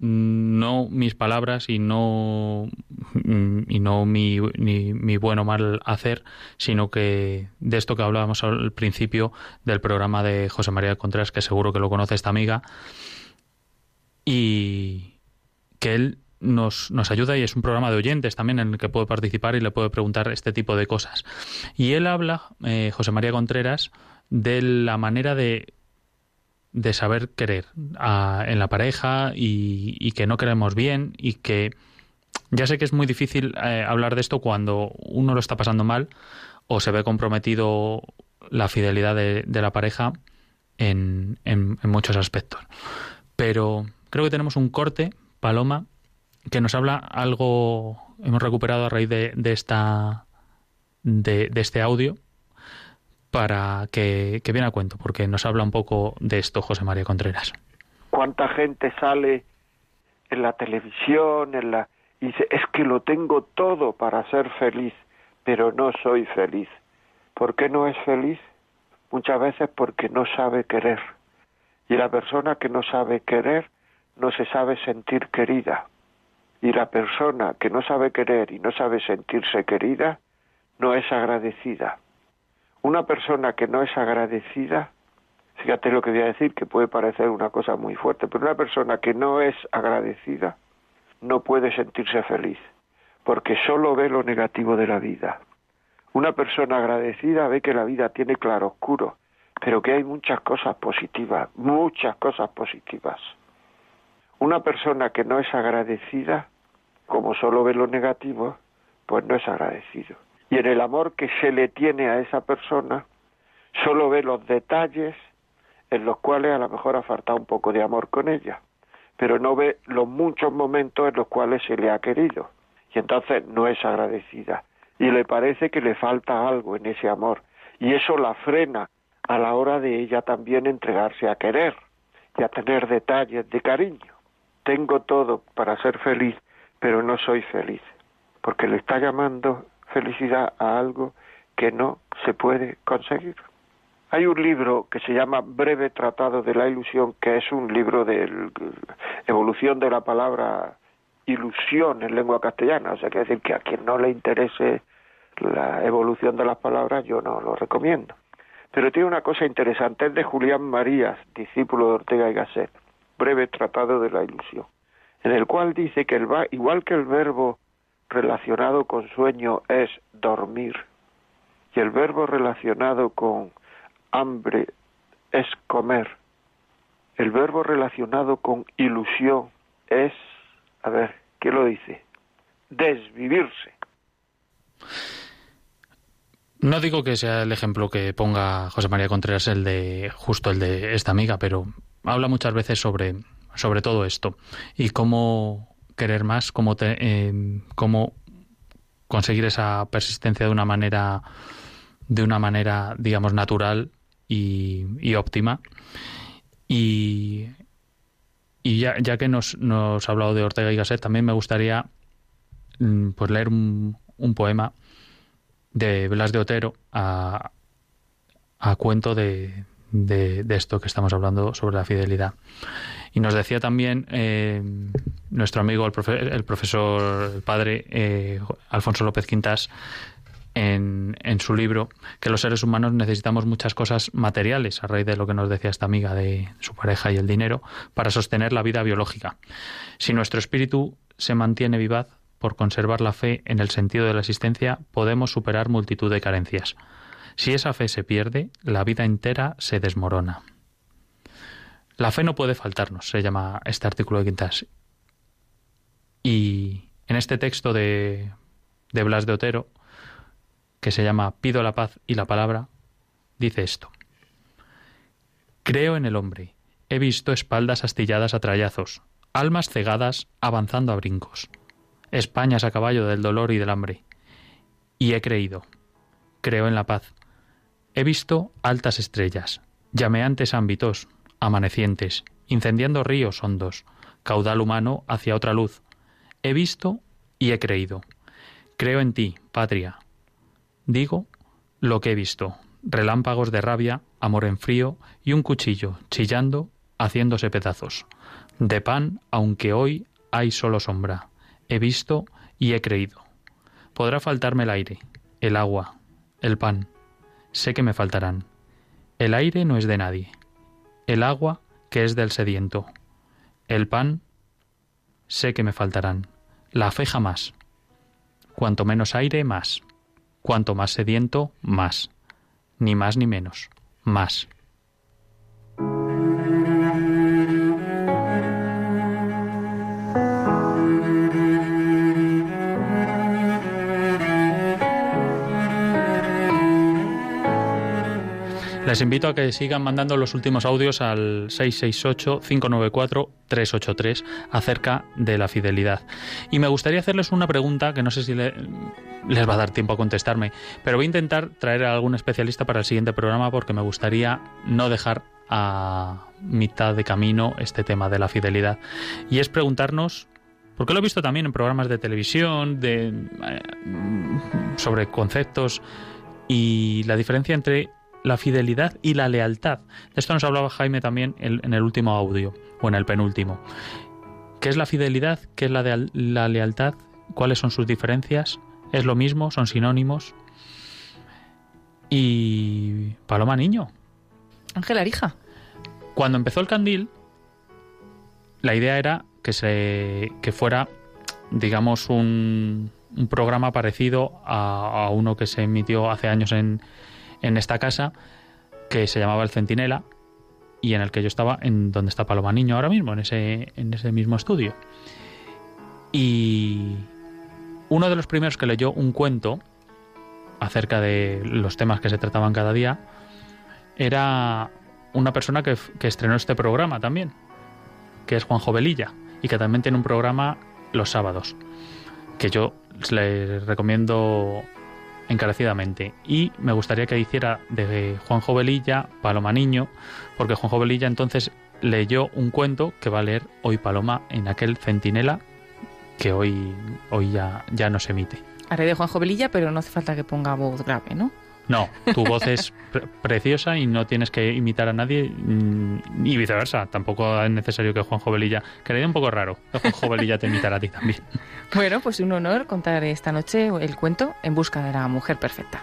no mis palabras y no y no mi, ni, mi bueno o mal hacer, sino que de esto que hablábamos al principio del programa de José María Contreras, que seguro que lo conoce esta amiga, y que él nos, nos ayuda y es un programa de oyentes también en el que puede participar y le puede preguntar este tipo de cosas. Y él habla, eh, José María Contreras, de la manera de de saber querer en la pareja y, que no queremos bien y que ya sé que es muy difícil eh, hablar de esto cuando uno lo está pasando mal o se ve comprometido la fidelidad de, la pareja en, en, muchos aspectos. Pero creo que tenemos un corte, Paloma, que nos habla algo, hemos recuperado a raíz de, esta de este audio para que, que viene a cuento, porque nos habla un poco de esto José María Contreras. ¿Cuánta gente sale en la televisión en la, y dice, es que lo tengo todo para ser feliz, pero no soy feliz? ¿Por qué no es feliz? Muchas veces porque no sabe querer. Y la persona que no sabe querer no se sabe sentir querida. Y la persona que no sabe querer y no sabe sentirse querida no es agradecida. Una persona que no es agradecida, fíjate lo que voy a decir, que puede parecer una cosa muy fuerte, pero una persona que no es agradecida no puede sentirse feliz, porque solo ve lo negativo de la vida. Una persona agradecida ve que la vida tiene claroscuro, pero que hay muchas cosas positivas, muchas cosas positivas. Una persona que no es agradecida, como solo ve lo negativo, pues no es agradecido y en el amor que se le tiene a esa persona, solo ve los detalles en los cuales a lo mejor ha faltado un poco de amor con ella, pero no ve los muchos momentos en los cuales se le ha querido, y entonces no es agradecida, y le parece que le falta algo en ese amor, y eso la frena a la hora de ella también entregarse a querer y a tener detalles de cariño. Tengo todo para ser feliz, pero no soy feliz, porque le está llamando felicidad a algo que no se puede conseguir. Hay un libro que se llama Breve Tratado de la Ilusión, que es un libro de evolución de la palabra ilusión en lengua castellana, o sea, que decir que a quien no le interese la evolución de las palabras, yo no lo recomiendo. Pero tiene una cosa interesante, es de Julián Marías, discípulo de Ortega y Gasset, Breve Tratado de la Ilusión, en el cual dice que el, igual que el verbo relacionado con sueño es dormir y el verbo relacionado con hambre es comer. El verbo relacionado con ilusión es, a ver, ¿qué lo dice? Desvivirse. No digo que sea el ejemplo que ponga José María Contreras, el de justo el de esta amiga, pero habla muchas veces sobre, sobre todo esto y cómo querer más, cómo, eh, cómo conseguir esa persistencia de una manera, de una manera, digamos, natural y, óptima. Y, y ya, ya, que nos, nos ha hablado de Ortega y Gasset, también me gustaría mm, pues leer un, un poema de Blas de Otero a, a cuento de, de, esto que estamos hablando sobre la fidelidad. Y nos decía también eh, nuestro amigo, el, el, profesor, el padre eh, Alfonso López Quintas, en, en, su libro, que los seres humanos necesitamos muchas cosas materiales, a raíz de lo que nos decía esta amiga de su pareja y el dinero, para sostener la vida biológica. Si nuestro espíritu se mantiene vivaz, por conservar la fe en el sentido de la existencia, podemos superar multitud de carencias. Si esa fe se pierde, la vida entera se desmorona. La fe no puede faltarnos, se llama este artículo de Quintas. Y en este texto de, de Blas de Otero, que se llama Pido la paz y la palabra, dice esto. Creo en el hombre. He visto espaldas astilladas a trayazos, almas cegadas avanzando a brincos, Españas a caballo del dolor y del hambre. Y he creído. Creo en la paz. He visto altas estrellas, llameantes ámbitos, amanecientes, incendiando ríos hondos, caudal humano hacia otra luz. He visto y he creído. Creo en ti, patria. Digo lo que he visto, relámpagos de rabia, amor en frío y un cuchillo chillando, haciéndose pedazos. De pan, aunque hoy hay solo sombra, he visto y he creído. Podrá faltarme el aire, el agua, el pan. Sé que me faltarán. El aire no es de nadie. El agua que es del sediento. El pan sé que me faltarán. La fe jamás. Cuanto menos aire, más. Cuanto más sediento, más. Ni más ni menos. Más. Les invito a que sigan mandando los últimos audios al 668-594-383 acerca de la fidelidad. Y me gustaría hacerles una pregunta que no sé si les va a dar tiempo a contestarme, pero voy a intentar traer a algún especialista para el siguiente programa porque me gustaría no dejar a mitad de camino este tema de la fidelidad. Y es preguntarnos porque lo he visto también en programas de televisión, de, eh, sobre conceptos y la diferencia entre la fidelidad y la lealtad. De esto nos hablaba Jaime también en el último audio, o en el penúltimo. ¿Qué es la fidelidad? ¿Qué es la, la lealtad? ¿Cuáles son sus diferencias? ¿Es lo mismo? ¿Son sinónimos? Y Paloma Niño. Ángela Arija. Cuando empezó el candil, la idea era que, se, que fuera, digamos, un, un programa parecido a, a uno que se emitió hace años en, en esta casa que se llamaba El Centinela y en el que yo estaba en donde está Paloma Niño ahora mismo, en ese, en ese mismo estudio. Y uno de los primeros que leyó un cuento acerca de los temas que se trataban cada día era una persona que, que estrenó este programa también, que es Juanjo Velilla, y que también tiene un programa los sábados, que yo les recomiendo encarecidamente. Y me gustaría que hiciera de Juan Jovelilla Paloma Niño, porque Juan Jovelilla entonces leyó un cuento que va a leer hoy Paloma en aquel centinela que hoy, hoy ya, ya no se emite. Haré de Juan Jovelilla, pero no hace falta que ponga voz grave, ¿no? No, tu voz es preciosa y no tienes que imitar a nadie mm, y viceversa. Tampoco es necesario que Juan Jovelilla, que le dé un poco raro, que Juan Jovelilla te imitara a ti también. Bueno, pues un honor contar esta noche el cuento En busca de la mujer perfecta.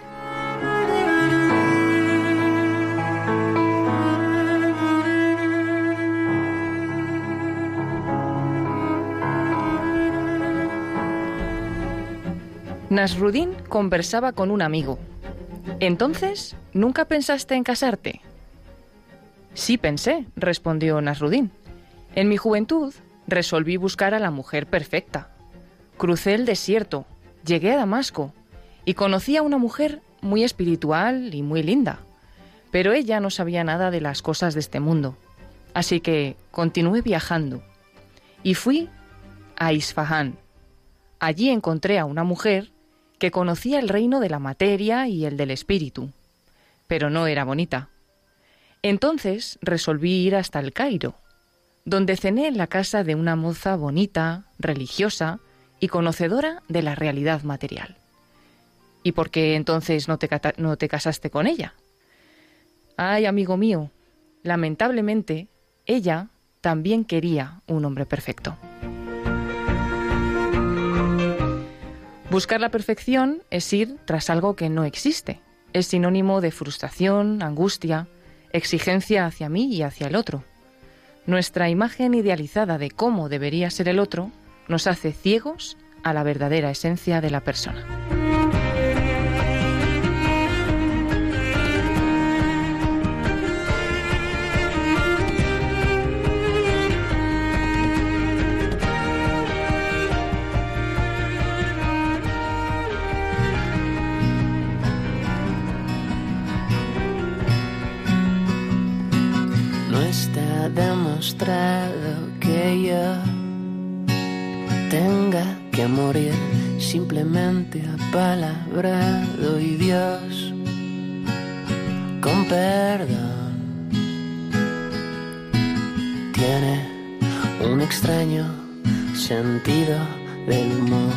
Nasrudin conversaba con un amigo. Entonces, ¿nunca pensaste en casarte? Sí pensé, respondió Nasrudin. En mi juventud resolví buscar a la mujer perfecta. Crucé el desierto, llegué a Damasco y conocí a una mujer muy espiritual y muy linda. Pero ella no sabía nada de las cosas de este mundo. Así que continué viajando y fui a Isfahán. Allí encontré a una mujer que conocía el reino de la materia y el del espíritu, pero no era bonita. Entonces resolví ir hasta el Cairo, donde cené en la casa de una moza bonita, religiosa y conocedora de la realidad material. ¿Y por qué entonces no te, no te casaste con ella? Ay, amigo mío, lamentablemente, ella también quería un hombre perfecto. Buscar la perfección es ir tras algo que no existe. Es sinónimo de frustración, angustia, exigencia hacia mí y hacia el otro. Nuestra imagen idealizada de cómo debería ser el otro nos hace ciegos a la verdadera esencia de la persona. Está demostrado que yo tenga que morir, simplemente apalabrado y Dios, con perdón, tiene un extraño sentido del humor.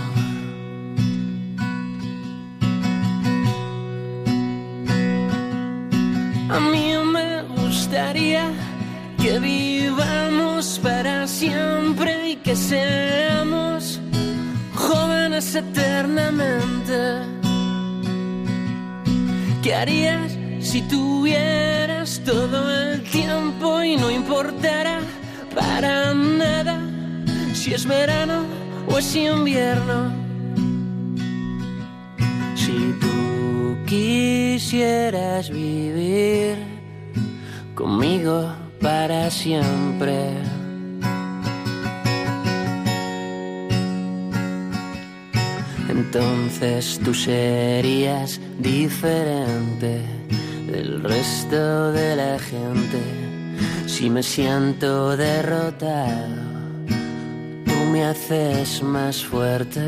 A mí me gustaría que vivamos para siempre y que seamos jóvenes eternamente. ¿Qué harías si tuvieras todo el tiempo y no importara para nada si es verano o es invierno? Si tú quisieras vivir conmigo para siempre. Entonces tú serías diferente del resto de la gente. Si me siento derrotado, tú me haces más fuerte.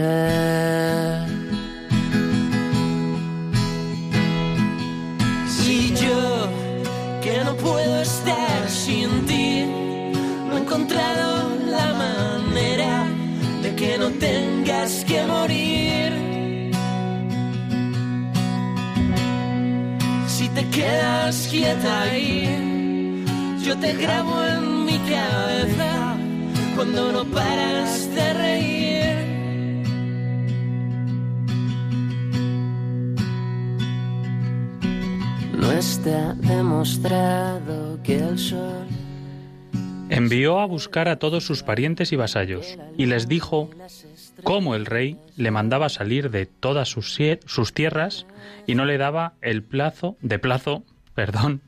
No puedo estar sin ti, no he encontrado la manera de que no tengas que morir. Si te quedas quieta ahí, yo te grabo en mi cabeza cuando no paras de reír. No está demostrado que el sol Envió a buscar a todos sus parientes y vasallos, y les dijo cómo el rey le mandaba salir de todas sus, sus tierras y no le daba el plazo de plazo, perdón,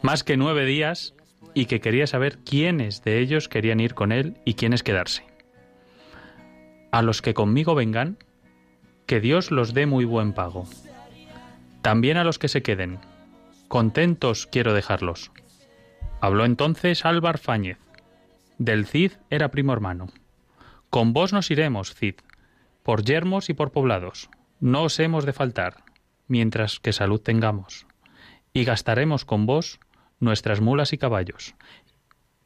más que nueve días, y que quería saber quiénes de ellos querían ir con él y quiénes quedarse. A los que conmigo vengan, que Dios los dé muy buen pago. También a los que se queden. Contentos quiero dejarlos. Habló entonces Álvar Fáñez. Del Cid era primo hermano. Con vos nos iremos, Cid, por yermos y por poblados. No os hemos de faltar, mientras que salud tengamos. Y gastaremos con vos nuestras mulas y caballos,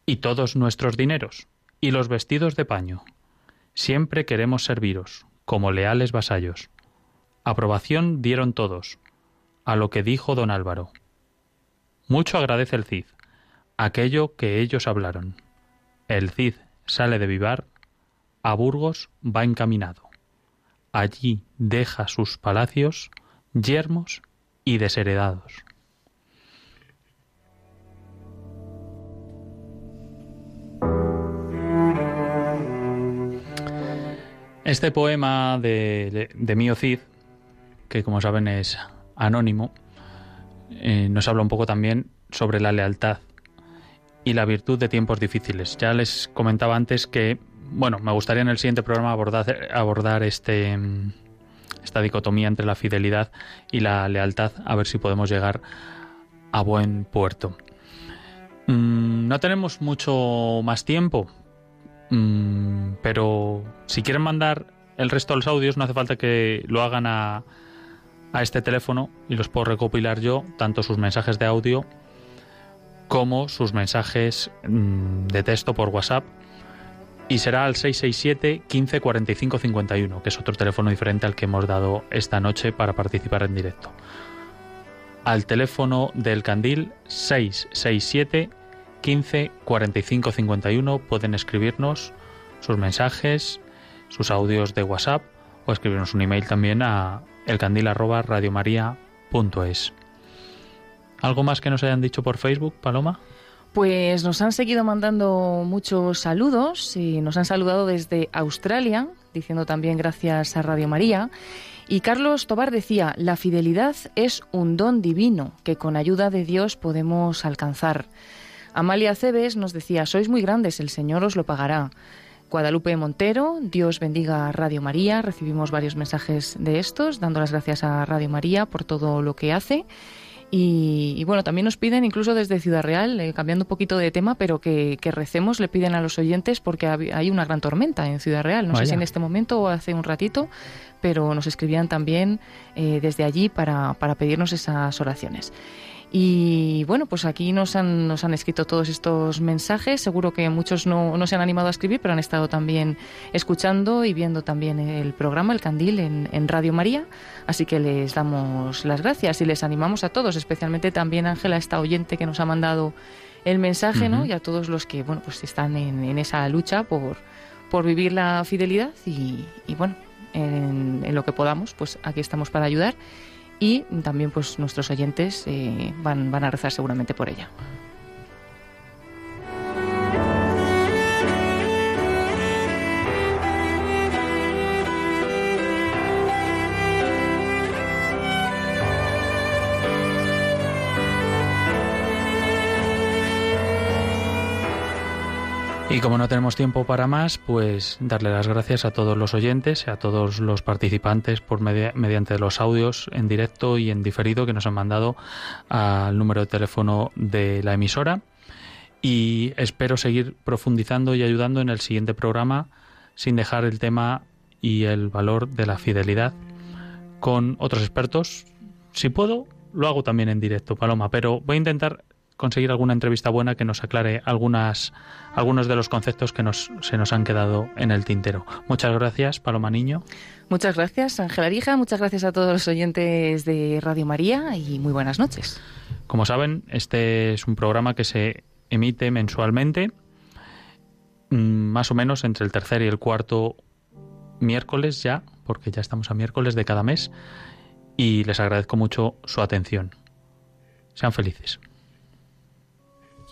y todos nuestros dineros, y los vestidos de paño. Siempre queremos serviros, como leales vasallos. Aprobación dieron todos, a lo que dijo don Álvaro. Mucho agradece el Cid, aquello que ellos hablaron. El Cid sale de Vivar, a Burgos va encaminado. Allí deja sus palacios yermos y desheredados. Este poema de, de Mío Cid, que como saben es anónimo, eh, nos habla un poco también sobre la lealtad y la virtud de tiempos difíciles. Ya les comentaba antes que, bueno, me gustaría en el siguiente programa abordar, abordar este, mm, esta dicotomía entre la fidelidad y la lealtad, a ver si podemos llegar a buen puerto. Mm, no tenemos mucho más tiempo, mm, pero si quieren mandar el resto de los audios, no hace falta que lo hagan a, a este teléfono y los puedo recopilar yo, tanto sus mensajes de audio como sus mensajes mm, de texto por WhatsApp y será al 667 15 45 51, que es otro teléfono diferente al que hemos dado esta noche para participar en directo. Al teléfono del Candil 667 15 45 51 pueden escribirnos sus mensajes, sus audios de WhatsApp o escribirnos un email también a elcandil@radiomaria.es. ¿Algo más que nos hayan dicho por Facebook, Paloma? Pues nos han seguido mandando muchos saludos y nos han saludado desde Australia, diciendo también gracias a Radio María. Y Carlos Tobar decía, la fidelidad es un don divino que con ayuda de Dios podemos alcanzar. Amalia Cebes nos decía, sois muy grandes, el Señor os lo pagará. Guadalupe Montero, Dios bendiga a Radio María. Recibimos varios mensajes de estos, dando las gracias a Radio María por todo lo que hace. Y, y, bueno, también nos piden, incluso desde Ciudad Real, eh, cambiando un poquito de tema, pero que, que, recemos, le piden a los oyentes porque hay una gran tormenta en Ciudad Real. No Vaya. sé si en este momento o hace un ratito, pero nos escribían también eh, desde allí para, para pedirnos esas oraciones. Y bueno, pues aquí nos han, nos han escrito todos estos mensajes. Seguro que muchos no, no, se han animado a escribir, pero han estado también escuchando y viendo también el programa, el Candil, en, en Radio María. Así que les damos las gracias y les animamos a todos, especialmente también Ángela, esta oyente que nos ha mandado el mensaje, ¿no? Y a todos los que, bueno, pues están en, esa lucha por, por vivir la fidelidad y, bueno, en, lo que podamos, pues aquí estamos para ayudar y también pues nuestros oyentes eh, van, van a rezar seguramente por ella. Y como no tenemos tiempo para más, pues darle las gracias a todos los oyentes, a todos los participantes por mediante los audios en directo y en diferido que nos han mandado al número de teléfono de la emisora. Y espero seguir profundizando y ayudando en el siguiente programa sin dejar el tema y el valor de la fidelidad con otros expertos. Si puedo, lo hago también en directo, Paloma, pero voy a intentar conseguir alguna entrevista buena que nos aclare algunas, algunos de los conceptos que nos, se nos han quedado en el tintero. Muchas gracias, Paloma Niño. Muchas gracias, Ángela Arija. Muchas gracias a todos los oyentes de Radio María y muy buenas noches. Como saben, este es un programa que se emite mensualmente, mm, más o menos entre el tercer y el cuarto miércoles ya, porque ya estamos a miércoles de cada mes, y les agradezco mucho su atención. Sean felices.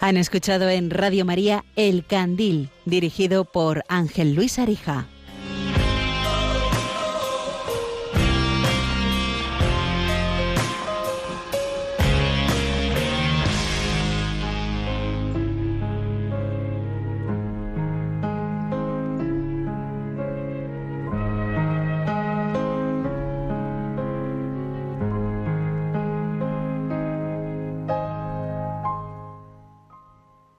Han escuchado en Radio María El Candil, dirigido por Ángel Luis Arija.